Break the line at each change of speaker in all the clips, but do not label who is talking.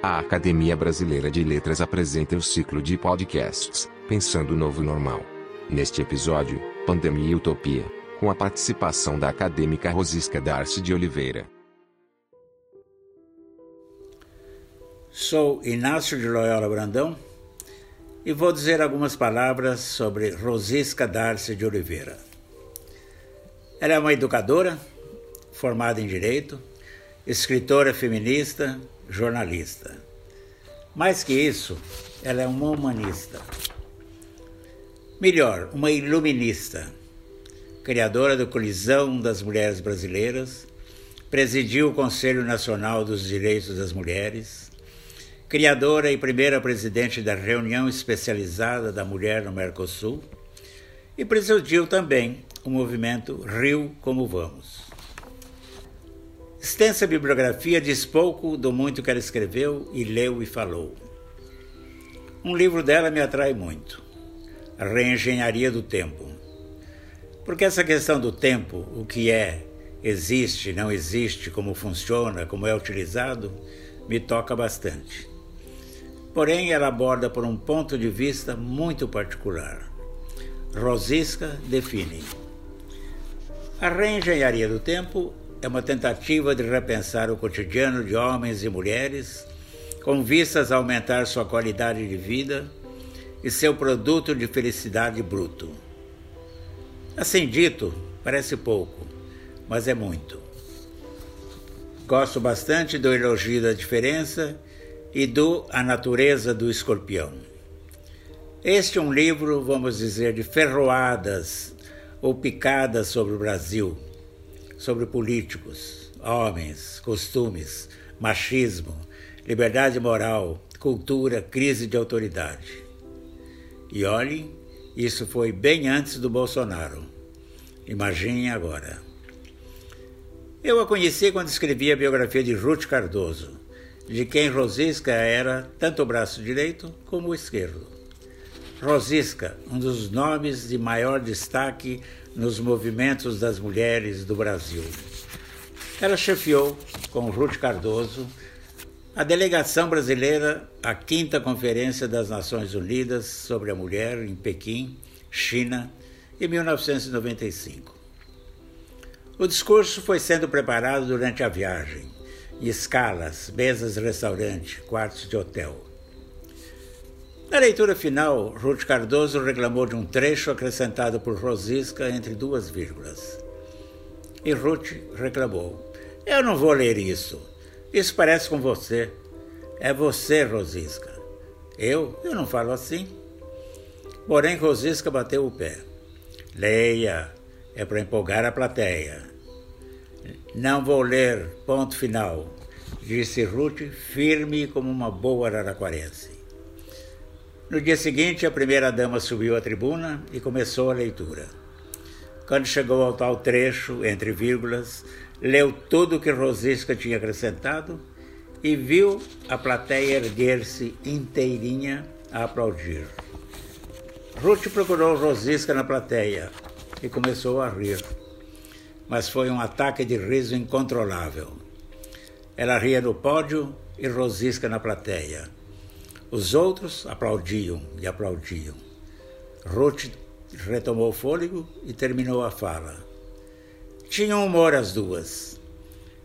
A Academia Brasileira de Letras apresenta o ciclo de podcasts Pensando o Novo Normal. Neste episódio, Pandemia e Utopia, com a participação da acadêmica Rosisca Darcy de Oliveira.
Sou Inácio de Loyola Brandão e vou dizer algumas palavras sobre Rosisca Darcy de Oliveira. Ela é uma educadora, formada em Direito, escritora feminista, jornalista. Mais que isso, ela é uma humanista. Melhor, uma iluminista. Criadora da Colisão das Mulheres Brasileiras, presidiu o Conselho Nacional dos Direitos das Mulheres, criadora e primeira presidente da Reunião Especializada da Mulher no Mercosul, e presidiu também o movimento Rio Como Vamos. Extensa bibliografia diz pouco do muito que ela escreveu e leu e falou. Um livro dela me atrai muito: A Reengenharia do Tempo. Porque essa questão do tempo, o que é, existe, não existe, como funciona, como é utilizado, me toca bastante. Porém, ela aborda por um ponto de vista muito particular. Rosisca define. A reengenharia do tempo é uma tentativa de repensar o cotidiano de homens e mulheres com vistas a aumentar sua qualidade de vida e seu produto de felicidade bruto. Assim dito, parece pouco, mas é muito. Gosto bastante do elogio da diferença e do A Natureza do Escorpião. Este é um livro, vamos dizer, de ferroadas ou picadas sobre o Brasil sobre políticos, homens, costumes, machismo, liberdade moral, cultura, crise de autoridade. E olhem, isso foi bem antes do Bolsonaro. Imaginem agora. Eu a conheci quando escrevi a biografia de Ruth Cardoso, de quem Rosisca era tanto o braço direito como o esquerdo. Rosisca, um dos nomes de maior destaque nos movimentos das mulheres do Brasil. Ela chefiou, com Ruth Cardoso, a delegação brasileira à Quinta Conferência das Nações Unidas sobre a Mulher em Pequim, China, em 1995. O discurso foi sendo preparado durante a viagem, em escalas, mesas restaurante, quartos de hotel. Na leitura final, Ruth Cardoso reclamou de um trecho acrescentado por Rosisca entre duas vírgulas. E Ruth reclamou: Eu não vou ler isso. Isso parece com você. É você, Rosisca. Eu? Eu não falo assim. Porém, Rosisca bateu o pé. Leia, é para empolgar a plateia. Não vou ler, ponto final, disse Ruth, firme como uma boa araraquarense. No dia seguinte, a primeira-dama subiu à tribuna e começou a leitura. Quando chegou ao tal trecho, entre vírgulas, leu tudo o que Rosisca tinha acrescentado e viu a plateia erguer-se inteirinha a aplaudir. Ruth procurou Rosisca na plateia e começou a rir, mas foi um ataque de riso incontrolável. Ela ria no pódio e Rosisca na plateia. Os outros aplaudiam e aplaudiam. Ruth retomou o fôlego e terminou a fala. Tinham humor as duas.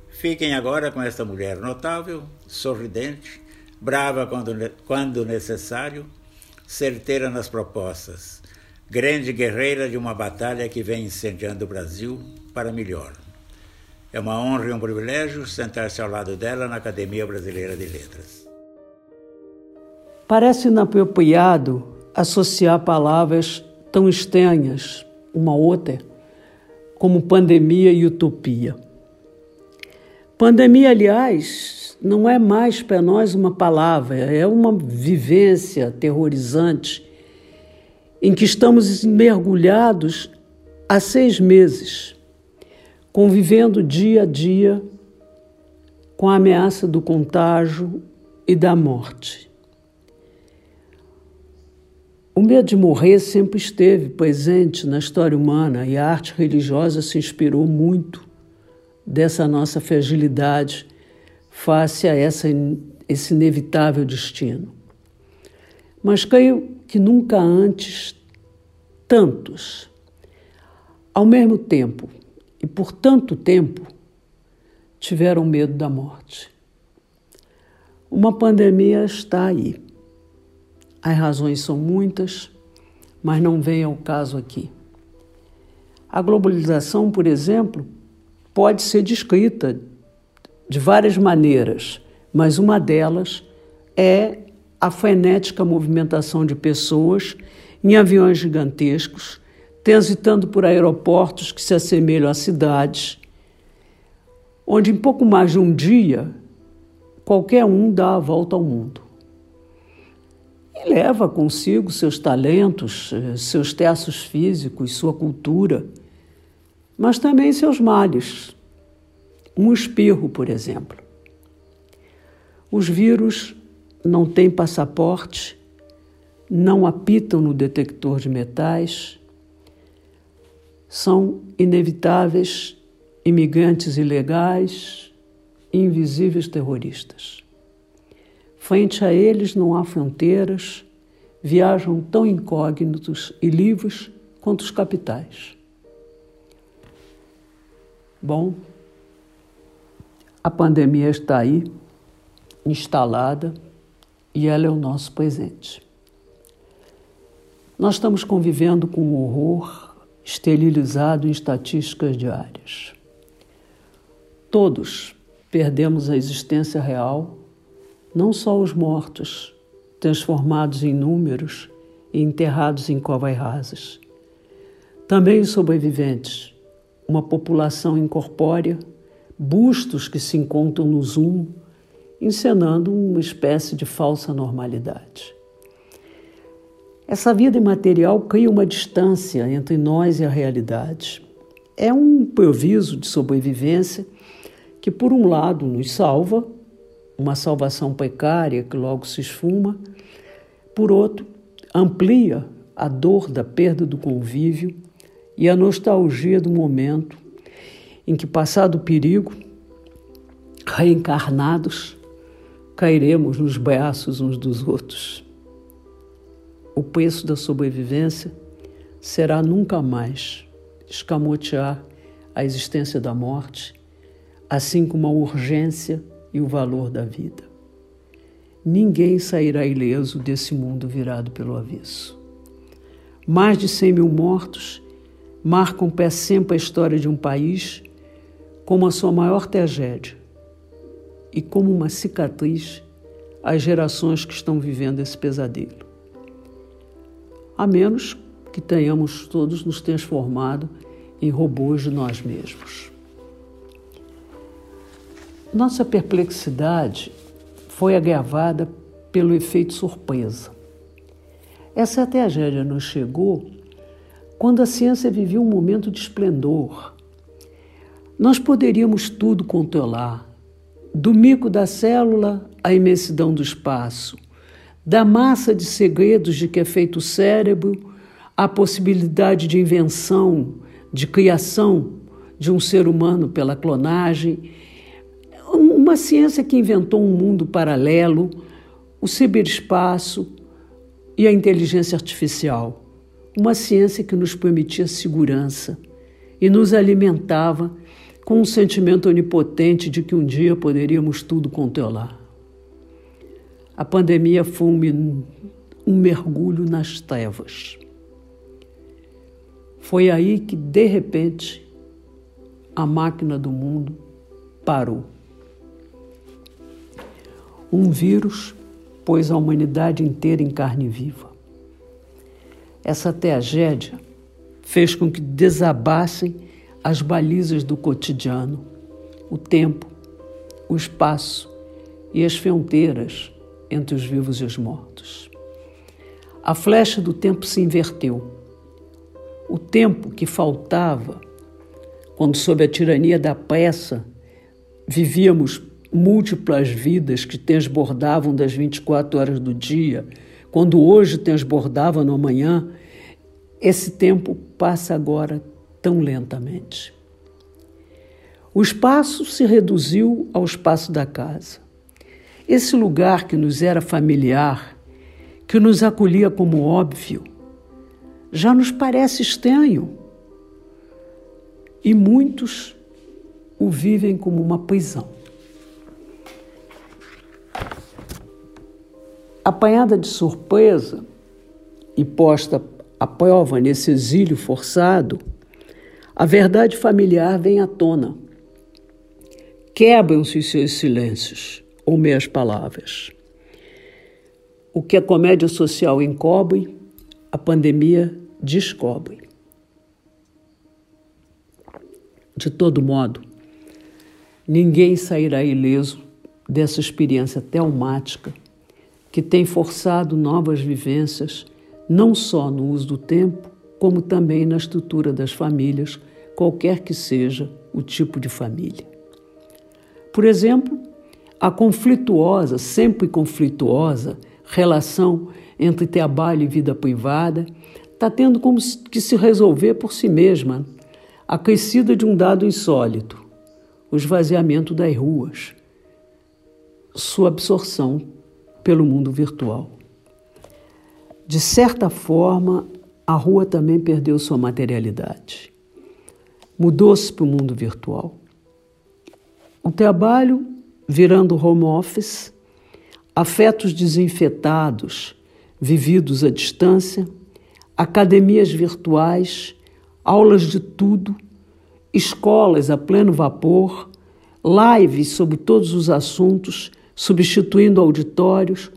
Fiquem agora com esta mulher notável, sorridente, brava quando, quando necessário, certeira nas propostas, grande guerreira de uma batalha que vem incendiando o Brasil para melhor. É uma honra e um privilégio sentar-se ao lado dela na Academia Brasileira de Letras.
Parece inapropriado associar palavras tão estranhas uma outra, como pandemia e utopia. Pandemia, aliás, não é mais para nós uma palavra, é uma vivência aterrorizante em que estamos mergulhados há seis meses, convivendo dia a dia com a ameaça do contágio e da morte. O medo de morrer sempre esteve presente na história humana e a arte religiosa se inspirou muito dessa nossa fragilidade face a essa esse inevitável destino. Mas creio que nunca antes tantos, ao mesmo tempo e por tanto tempo, tiveram medo da morte. Uma pandemia está aí. As razões são muitas, mas não vem ao caso aqui. A globalização, por exemplo, pode ser descrita de várias maneiras, mas uma delas é a frenética movimentação de pessoas em aviões gigantescos, transitando por aeroportos que se assemelham a cidades, onde em pouco mais de um dia qualquer um dá a volta ao mundo. Leva consigo seus talentos, eh, seus testos físicos, sua cultura, mas também seus males. Um espirro, por exemplo. Os vírus não têm passaporte, não apitam no detector de metais, são inevitáveis imigrantes ilegais, invisíveis terroristas. Frente a eles não há fronteiras, viajam tão incógnitos e livres quanto os capitais. Bom, a pandemia está aí, instalada, e ela é o nosso presente. Nós estamos convivendo com o horror esterilizado em estatísticas diárias. Todos perdemos a existência real, não só os mortos, transformados em números e enterrados em covas rasas. Também os sobreviventes, uma população incorpórea, bustos que se encontram no Zoom, encenando uma espécie de falsa normalidade. Essa vida imaterial cria uma distância entre nós e a realidade. É um improviso de sobrevivência que, por um lado, nos salva, uma salvação precária que logo se esfuma, por outro, amplia a dor da perda do convívio e a nostalgia do momento em que, passado o perigo, reencarnados, cairemos nos braços uns dos outros. O preço da sobrevivência será nunca mais escamotear a existência da morte, assim como a urgência e o valor da vida. Ninguém sairá ileso desse mundo virado pelo avesso. Mais de 100 mil mortos marcam pé sempre a história de um país como a sua maior tragédia e como uma cicatriz às gerações que estão vivendo esse pesadelo. A menos que tenhamos todos nos transformado em robôs de nós mesmos. Nossa perplexidade foi agravada pelo efeito surpresa. Essa tragédia nos chegou quando a ciência vivia um momento de esplendor. Nós poderíamos tudo controlar, do mico da célula à imensidão do espaço, da massa de segredos de que é feito o cérebro à possibilidade de invenção, de criação de um ser humano pela clonagem, uma ciência que inventou um mundo paralelo, o ciberespaço e a inteligência artificial. Uma ciência que nos permitia segurança e nos alimentava com um sentimento onipotente de que um dia poderíamos tudo controlar. A pandemia foi um, um mergulho nas trevas. Foi aí que, de repente, a máquina do mundo parou. Um vírus pôs a humanidade inteira em carne viva. Essa tragédia fez com que desabassem as balizas do cotidiano, o tempo, o espaço e as fronteiras entre os vivos e os mortos. A flecha do tempo se inverteu. O tempo que faltava, quando, sob a tirania da pressa, vivíamos múltiplas vidas que transbordavam das 24 horas do dia, quando hoje transbordava no amanhã, esse tempo passa agora tão lentamente. O espaço se reduziu ao espaço da casa. esse lugar que nos era familiar, que nos acolhia como óbvio, já nos parece estranho. E muitos o vivem como uma prisão. Apanhada de surpresa e posta à prova nesse exílio forçado, a verdade familiar vem à tona. Quebram-se os seus silêncios ou meias palavras. O que a comédia social encobre, a pandemia descobre. De todo modo, ninguém sairá ileso dessa experiência traumática que tem forçado novas vivências, não só no uso do tempo, como também na estrutura das famílias, qualquer que seja o tipo de família. Por exemplo, a conflituosa, sempre conflituosa, relação entre trabalho e vida privada está tendo como que se resolver por si mesma, acrescida de um dado insólito: o esvaziamento das ruas, sua absorção pelo mundo virtual. De certa forma, a rua também perdeu sua materialidade. Mudou-se para o mundo virtual. O trabalho virando home office, afetos desinfetados, vividos à distância, academias virtuais, aulas de tudo, escolas a pleno vapor, lives sobre todos os assuntos substituindo auditórios,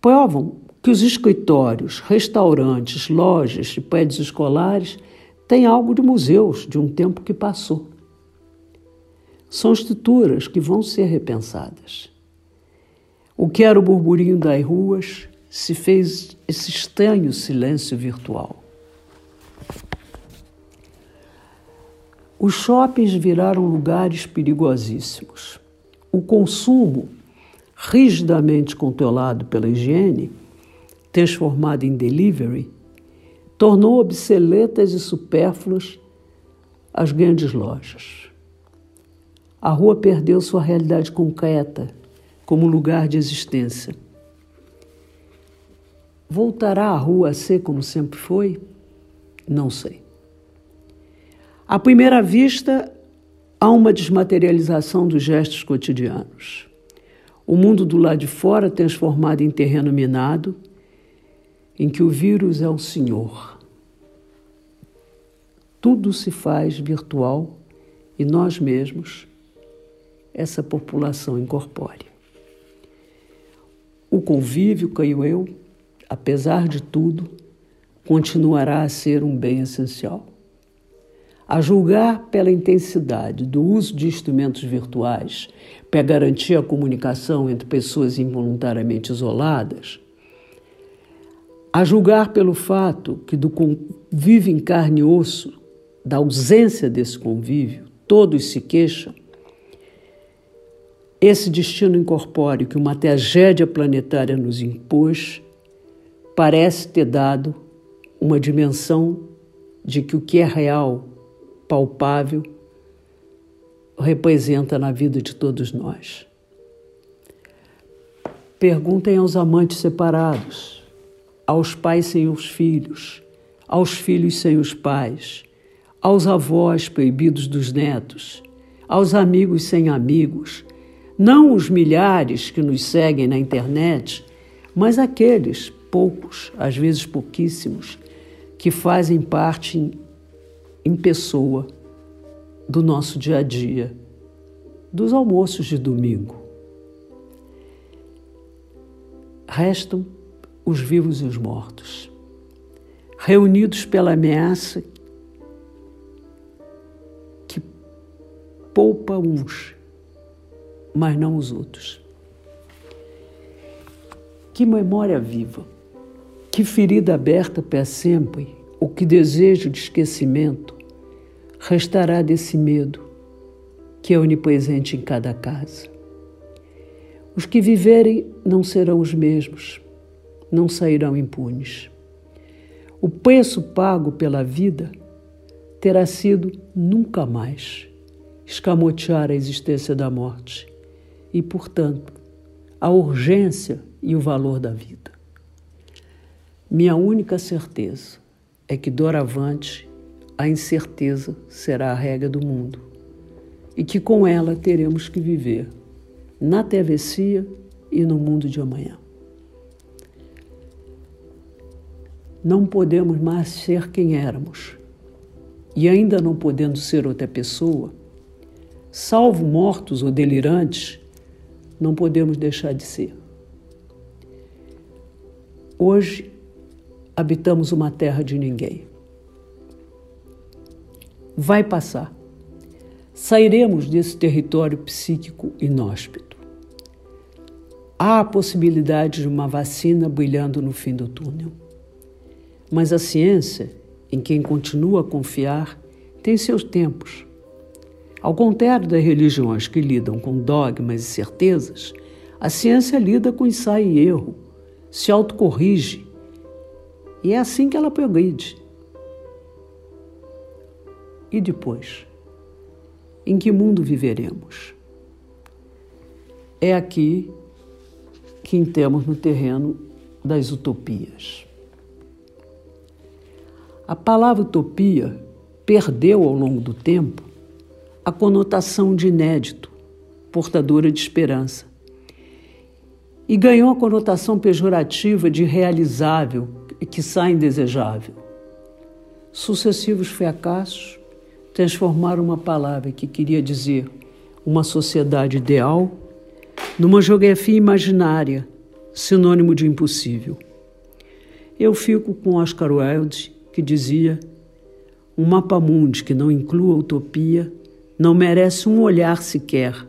provam que os escritórios, restaurantes, lojas e prédios escolares têm algo de museus de um tempo que passou. São estruturas que vão ser repensadas. O que era o burburinho das ruas se fez esse estranho silêncio virtual. Os shoppings viraram lugares perigosíssimos. O consumo rigidamente controlado pela higiene, transformado em delivery, tornou obsoletas e supérfluas as grandes lojas. A rua perdeu sua realidade concreta como lugar de existência. Voltará a rua a ser como sempre foi? Não sei. À primeira vista, há uma desmaterialização dos gestos cotidianos o mundo do lado de fora transformado em terreno minado, em que o vírus é o senhor. Tudo se faz virtual e nós mesmos, essa população incorpórea. O convívio, creio eu, apesar de tudo, continuará a ser um bem essencial. A julgar pela intensidade do uso de instrumentos virtuais para garantir a comunicação entre pessoas involuntariamente isoladas, a julgar pelo fato que do convívio em carne e osso, da ausência desse convívio, todos se queixam, esse destino incorpóreo que uma tragédia planetária nos impôs parece ter dado uma dimensão de que o que é real palpável representa na vida de todos nós. Perguntem aos amantes separados, aos pais sem os filhos, aos filhos sem os pais, aos avós proibidos dos netos, aos amigos sem amigos, não os milhares que nos seguem na internet, mas aqueles poucos, às vezes pouquíssimos, que fazem parte em pessoa do nosso dia a dia, dos almoços de domingo. Restam os vivos e os mortos, reunidos pela ameaça que poupa uns, mas não os outros. Que memória viva, que ferida aberta para sempre, o que desejo de esquecimento restará desse medo que é onipresente em cada casa. Os que viverem não serão os mesmos, não sairão impunes. O preço pago pela vida terá sido nunca mais escamotear a existência da morte e, portanto, a urgência e o valor da vida. Minha única certeza é que doravante a incerteza será a regra do mundo e que com ela teremos que viver na travessia e no mundo de amanhã. Não podemos mais ser quem éramos e ainda não podendo ser outra pessoa, salvo mortos ou delirantes, não podemos deixar de ser. Hoje habitamos uma terra de ninguém. Vai passar. Sairemos desse território psíquico inóspito. Há a possibilidade de uma vacina brilhando no fim do túnel. Mas a ciência, em quem continua a confiar, tem seus tempos. Ao contrário das religiões que lidam com dogmas e certezas, a ciência lida com ensaio e erro, se autocorrige e é assim que ela progride. E depois? Em que mundo viveremos? É aqui que entramos no terreno das utopias. A palavra utopia perdeu ao longo do tempo a conotação de inédito, portadora de esperança, e ganhou a conotação pejorativa de realizável, que sai indesejável. Sucessivos fracassos transformaram uma palavra que queria dizer uma sociedade ideal numa geografia imaginária, sinônimo de impossível. Eu fico com Oscar Wilde, que dizia: um mapa mundi que não inclua utopia não merece um olhar sequer,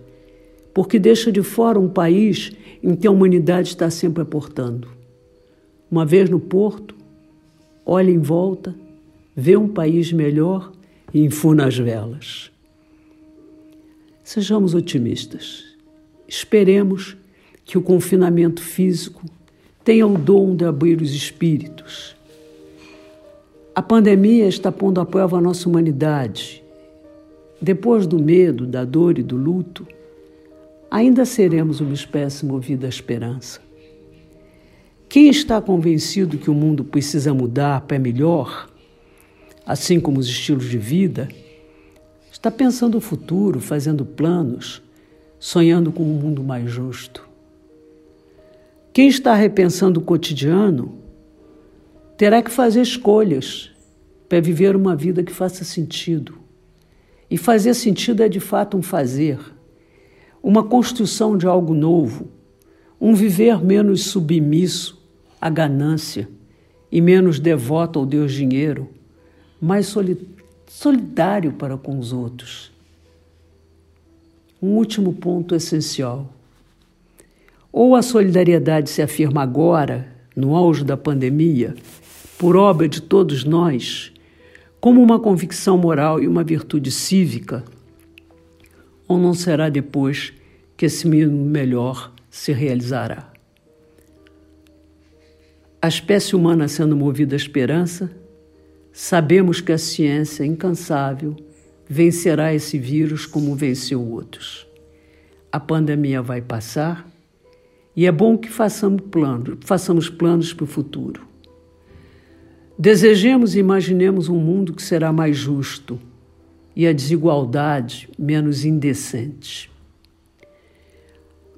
porque deixa de fora um país em que a humanidade está sempre aportando. Uma vez no porto, olha em volta, vê um país melhor e enfuna as velas. Sejamos otimistas. Esperemos que o confinamento físico tenha o dom de abrir os espíritos. A pandemia está pondo à prova a nossa humanidade. Depois do medo, da dor e do luto, ainda seremos uma espécie movida à esperança. Quem está convencido que o mundo precisa mudar para melhor, assim como os estilos de vida, está pensando o futuro, fazendo planos, sonhando com um mundo mais justo. Quem está repensando o cotidiano terá que fazer escolhas para viver uma vida que faça sentido. E fazer sentido é de fato um fazer, uma construção de algo novo, um viver menos submisso a ganância e menos devoto ao Deus dinheiro, mais solidário para com os outros. Um último ponto essencial. Ou a solidariedade se afirma agora, no auge da pandemia, por obra de todos nós, como uma convicção moral e uma virtude cívica, ou não será depois que esse mínimo melhor se realizará a espécie humana sendo movida à esperança, sabemos que a ciência incansável vencerá esse vírus como venceu outros. A pandemia vai passar e é bom que façamos planos, façamos planos para o futuro. Desejemos e imaginemos um mundo que será mais justo e a desigualdade menos indecente.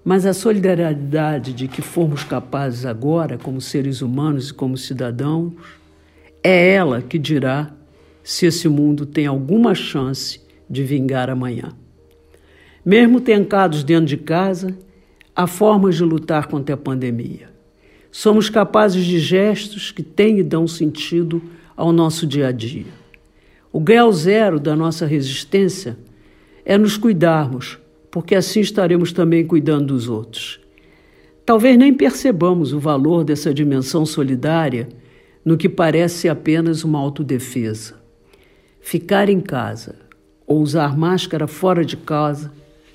Mas a solidariedade de que fomos capazes agora, como seres humanos e como cidadãos, é ela que dirá se esse mundo tem alguma chance de vingar amanhã. Mesmo trancados dentro de casa, há formas de lutar contra a pandemia. Somos capazes de gestos que têm e dão sentido ao nosso dia a dia. O grau zero da nossa resistência é nos cuidarmos porque assim estaremos também cuidando dos outros. Talvez nem percebamos o valor dessa dimensão solidária no que parece apenas uma autodefesa. Ficar em casa ou usar máscara fora de casa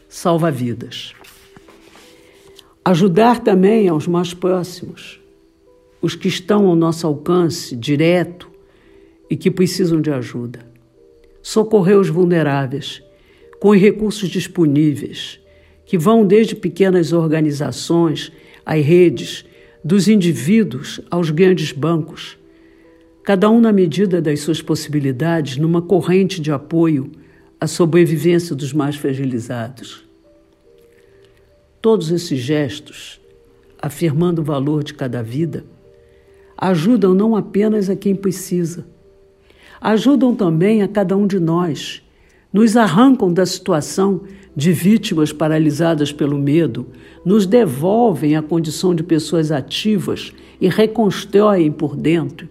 salva vidas. Ajudar também aos mais próximos, os que estão ao nosso alcance direto e que precisam de ajuda. Socorrer os vulneráveis com os recursos disponíveis que vão desde pequenas organizações às redes, dos indivíduos aos grandes bancos, cada um na medida das suas possibilidades, numa corrente de apoio à sobrevivência dos mais fragilizados. Todos esses gestos, afirmando o valor de cada vida, ajudam não apenas a quem precisa, ajudam também a cada um de nós, nos arrancam da situação de vítimas paralisadas pelo medo, nos devolvem a condição de pessoas ativas e reconstroem por dentro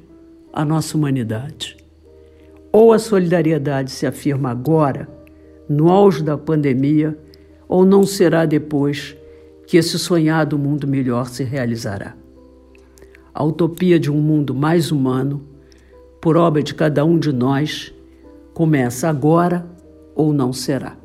a nossa humanidade. Ou a solidariedade se afirma agora, no auge da pandemia, ou não será depois que esse sonhado mundo melhor se realizará. A utopia de um mundo mais humano, por obra de cada um de nós, começa agora ou não será.